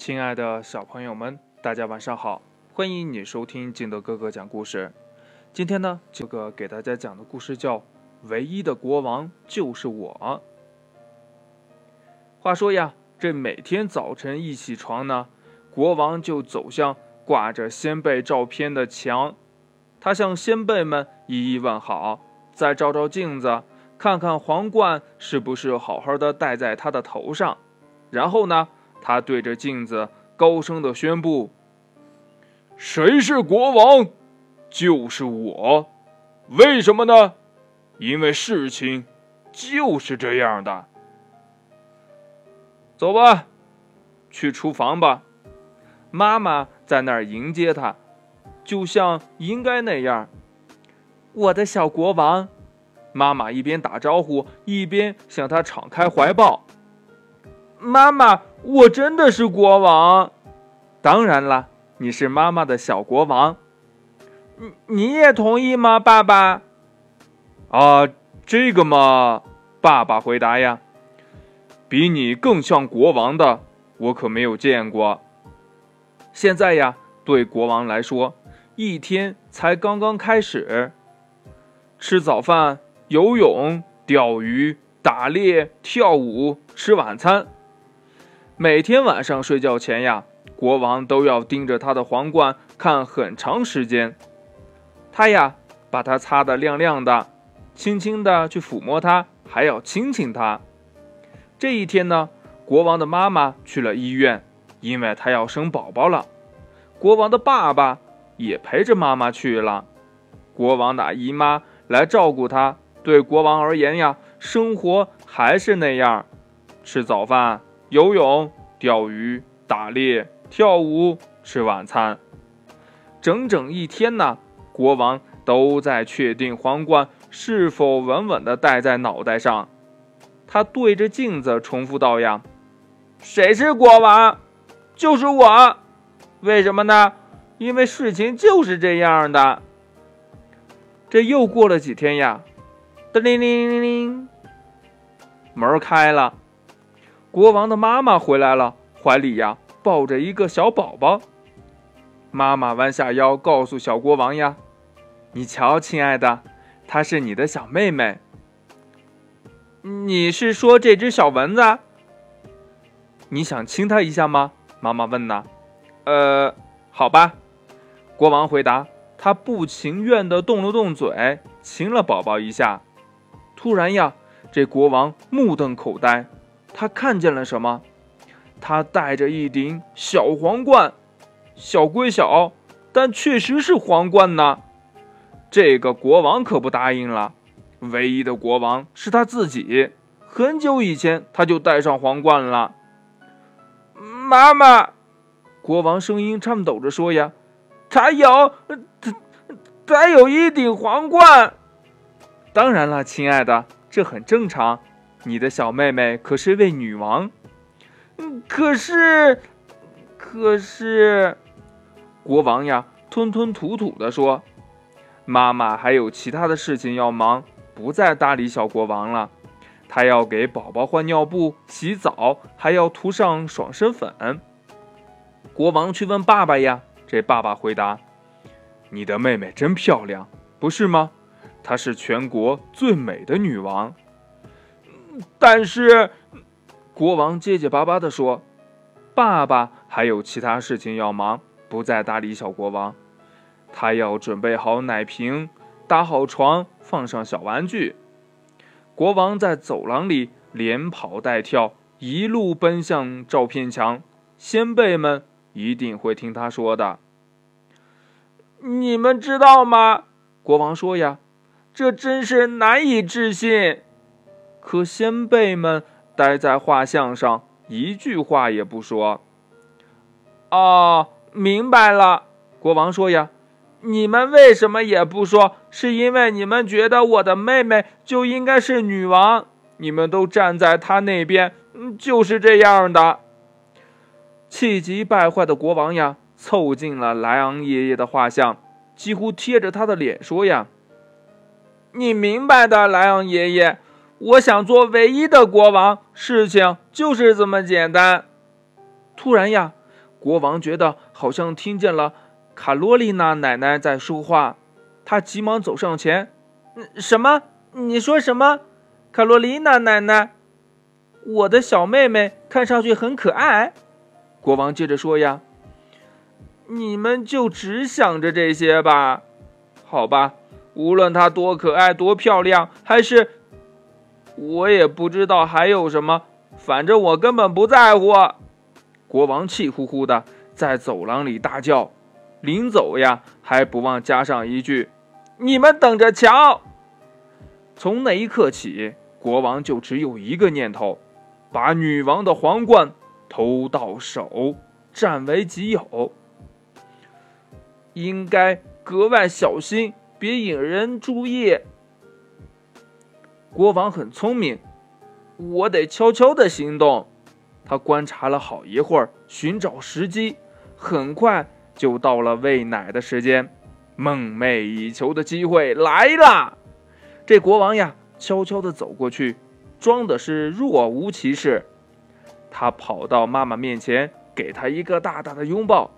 亲爱的小朋友们，大家晚上好！欢迎你收听金德哥哥讲故事。今天呢，这个给大家讲的故事叫《唯一的国王就是我》。话说呀，这每天早晨一起床呢，国王就走向挂着先辈照片的墙，他向先辈们一一问好，再照照镜子，看看皇冠是不是好好的戴在他的头上，然后呢？他对着镜子高声的宣布：“谁是国王？就是我。为什么呢？因为事情就是这样的。走吧，去厨房吧。妈妈在那儿迎接他，就像应该那样。我的小国王。”妈妈一边打招呼，一边向他敞开怀抱。妈妈。我真的是国王，当然了，你是妈妈的小国王。你你也同意吗，爸爸？啊，这个嘛，爸爸回答呀，比你更像国王的，我可没有见过。现在呀，对国王来说，一天才刚刚开始。吃早饭、游泳、钓鱼、打猎、跳舞、吃晚餐。每天晚上睡觉前呀，国王都要盯着他的皇冠看很长时间。他呀，把它擦得亮亮的，轻轻地去抚摸它，还要亲亲它。这一天呢，国王的妈妈去了医院，因为她要生宝宝了。国王的爸爸也陪着妈妈去了。国王的姨妈来照顾他。对国王而言呀，生活还是那样，吃早饭。游泳、钓鱼、打猎、跳舞、吃晚餐，整整一天呢。国王都在确定皇冠是否稳稳地戴在脑袋上。他对着镜子重复道：“呀，谁是国王？就是我。为什么呢？因为事情就是这样的。”这又过了几天呀，叮铃铃铃铃，门开了。国王的妈妈回来了，怀里呀抱着一个小宝宝。妈妈弯下腰，告诉小国王呀：“你瞧，亲爱的，她是你的小妹妹。”你是说这只小蚊子？你想亲它一下吗？妈妈问呢。呃，好吧。国王回答。他不情愿地动了动嘴，亲了宝宝一下。突然呀，这国王目瞪口呆。他看见了什么？他戴着一顶小皇冠，小归小，但确实是皇冠呢。这个国王可不答应了。唯一的国王是他自己，很久以前他就戴上皇冠了。妈妈，国王声音颤抖着说：“呀，他有，他他有一顶皇冠。当然了，亲爱的，这很正常。”你的小妹妹可是位女王，可是，可是，国王呀，吞吞吐吐地说：“妈妈还有其他的事情要忙，不再搭理小国王了。她要给宝宝换尿布、洗澡，还要涂上爽身粉。”国王去问爸爸呀，这爸爸回答：“你的妹妹真漂亮，不是吗？她是全国最美的女王。”但是，国王结结巴巴地说：“爸爸还有其他事情要忙，不再搭理小国王。他要准备好奶瓶，搭好床，放上小玩具。”国王在走廊里连跑带跳，一路奔向照片墙。先辈们一定会听他说的。你们知道吗？国王说：“呀，这真是难以置信。”可先辈们待在画像上，一句话也不说。哦，明白了，国王说呀，你们为什么也不说？是因为你们觉得我的妹妹就应该是女王，你们都站在她那边，就是这样的。气急败坏的国王呀，凑近了莱昂爷爷的画像，几乎贴着他的脸说呀：“你明白的，莱昂爷爷。”我想做唯一的国王，事情就是这么简单。突然呀，国王觉得好像听见了卡罗琳娜奶奶在说话，他急忙走上前：“什么？你说什么？卡罗琳娜奶奶，我的小妹妹看上去很可爱。”国王接着说：“呀，你们就只想着这些吧？好吧，无论她多可爱、多漂亮，还是……我也不知道还有什么，反正我根本不在乎。”国王气呼呼的在走廊里大叫，临走呀还不忘加上一句：“你们等着瞧！”从那一刻起，国王就只有一个念头：把女王的皇冠偷到手，占为己有。应该格外小心，别引人注意。国王很聪明，我得悄悄的行动。他观察了好一会儿，寻找时机，很快就到了喂奶的时间。梦寐以求的机会来了！这国王呀，悄悄地走过去，装的是若无其事。他跑到妈妈面前，给她一个大大的拥抱。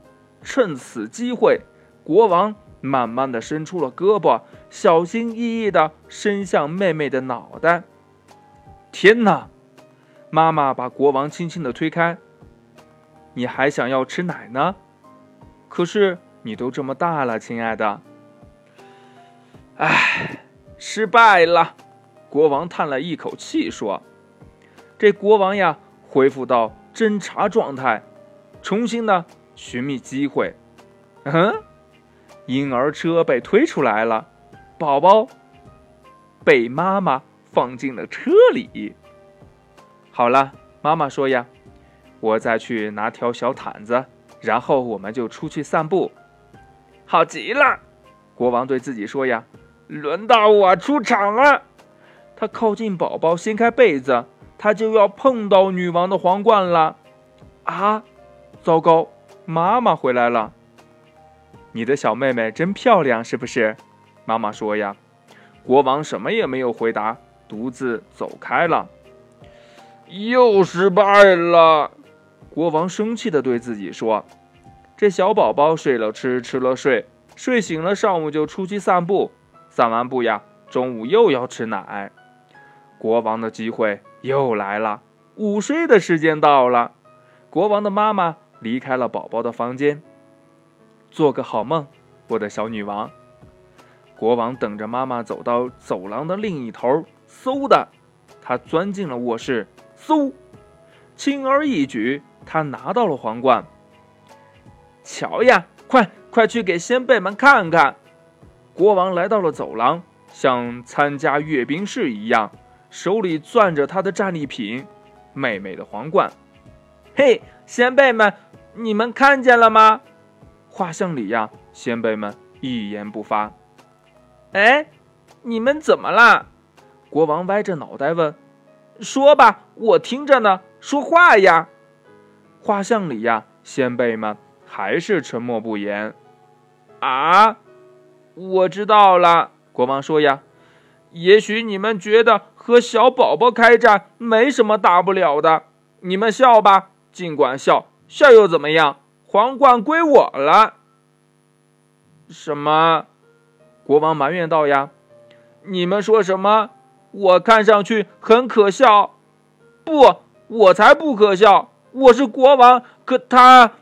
趁此机会，国王慢慢地伸出了胳膊，小心翼翼地伸向妹妹的脑袋。天哪！妈妈把国王轻轻的推开。你还想要吃奶呢？可是你都这么大了，亲爱的。唉，失败了。国王叹了一口气说：“这国王呀，恢复到侦查状态，重新的寻觅机会。嗯，婴儿车被推出来了，宝宝被妈妈放进了车里。”好了，妈妈说呀，我再去拿条小毯子，然后我们就出去散步。好极了，国王对自己说呀，轮到我出场了。他靠近宝宝，掀开被子，他就要碰到女王的皇冠了。啊，糟糕，妈妈回来了。你的小妹妹真漂亮，是不是？妈妈说呀。国王什么也没有回答，独自走开了。又失败了，国王生气地对自己说：“这小宝宝睡了吃，吃了睡，睡醒了上午就出去散步，散完步呀，中午又要吃奶。国王的机会又来了，午睡的时间到了。国王的妈妈离开了宝宝的房间，做个好梦，我的小女王。国王等着妈妈走到走廊的另一头，嗖的，他钻进了卧室。”嗖，轻而易举，他拿到了皇冠。瞧呀，快快去给先辈们看看！国王来到了走廊，像参加阅兵式一样，手里攥着他的战利品——妹妹的皇冠。嘿，先辈们，你们看见了吗？画像里呀，先辈们一言不发。哎，你们怎么啦？国王歪着脑袋问。说吧，我听着呢。说话呀！画像里呀，先辈们还是沉默不言。啊，我知道了。国王说呀，也许你们觉得和小宝宝开战没什么大不了的，你们笑吧，尽管笑，笑又怎么样？皇冠归我了。什么？国王埋怨道呀，你们说什么？我看上去很可笑，不，我才不可笑。我是国王，可他，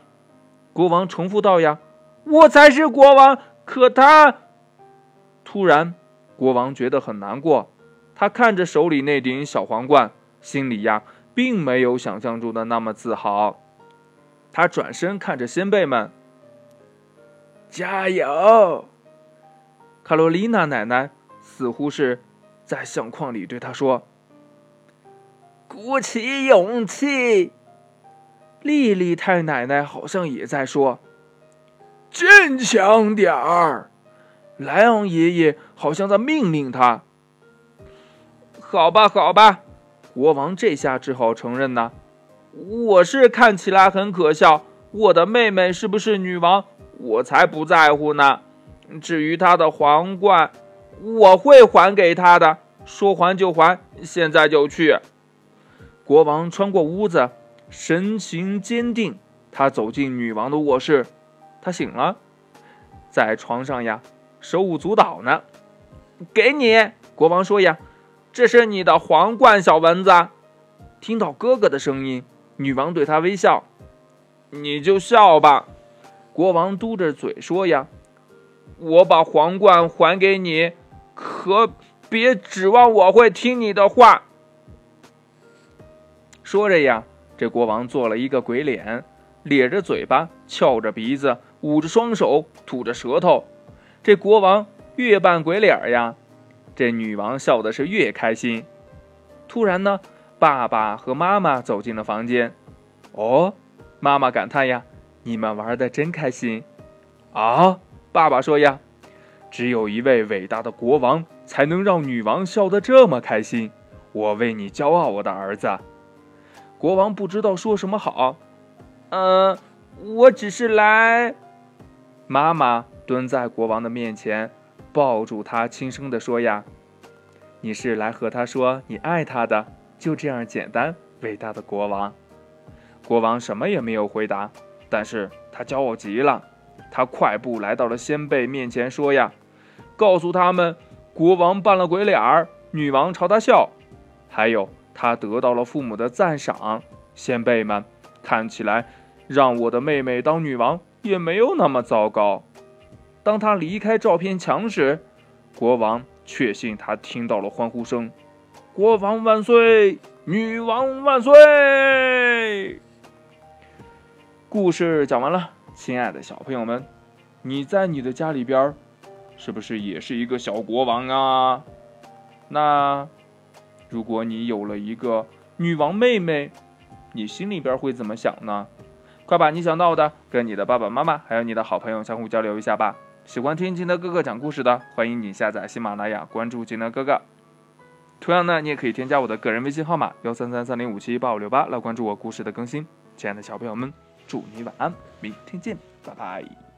国王重复道：“呀，我才是国王，可他。”突然，国王觉得很难过，他看着手里那顶小皇冠，心里呀，并没有想象中的那么自豪。他转身看着先辈们：“加油！”卡罗琳娜奶奶似乎是。在相框里对他说：“鼓起勇气。”丽丽太奶奶好像也在说：“坚强点儿。”莱昂爷爷好像在命令他。好吧，好吧，国王这下只好承认呢：“我是看起来很可笑。我的妹妹是不是女王，我才不在乎呢。至于她的皇冠……”我会还给他的，说还就还，现在就去。国王穿过屋子，神情坚定，他走进女王的卧室，他醒了，在床上呀，手舞足蹈呢。给你，国王说呀，这是你的皇冠，小蚊子。听到哥哥的声音，女王对他微笑。你就笑吧，国王嘟着嘴说呀，我把皇冠还给你，可别指望我会听你的话。说着呀，这国王做了一个鬼脸。咧着嘴巴，翘着鼻子，捂着双手，吐着舌头。这国王越扮鬼脸呀，这女王笑的是越开心。突然呢，爸爸和妈妈走进了房间。哦，妈妈感叹呀：“你们玩的真开心。”啊，爸爸说呀：“只有一位伟大的国王才能让女王笑得这么开心。我为你骄傲，我的儿子。”国王不知道说什么好。呃，我只是来。妈妈蹲在国王的面前，抱住他，轻声地说：“呀，你是来和他说你爱他的，就这样简单。”伟大的国王，国王什么也没有回答，但是他骄傲极了。他快步来到了先辈面前，说：“呀，告诉他们，国王扮了鬼脸儿，女王朝他笑，还有他得到了父母的赞赏。先辈们，看起来。”让我的妹妹当女王也没有那么糟糕。当他离开照片墙时，国王确信他听到了欢呼声：“国王万岁，女王万岁！”故事讲完了，亲爱的小朋友们，你在你的家里边，是不是也是一个小国王啊？那如果你有了一个女王妹妹，你心里边会怎么想呢？快把你想到的跟你的爸爸妈妈还有你的好朋友相互交流一下吧。喜欢听金德哥哥讲故事的，欢迎你下载喜马拉雅，关注金德哥哥。同样呢，你也可以添加我的个人微信号码幺三三三零五七八五六八来关注我故事的更新。亲爱的小朋友们，祝你晚安，明天见，拜拜。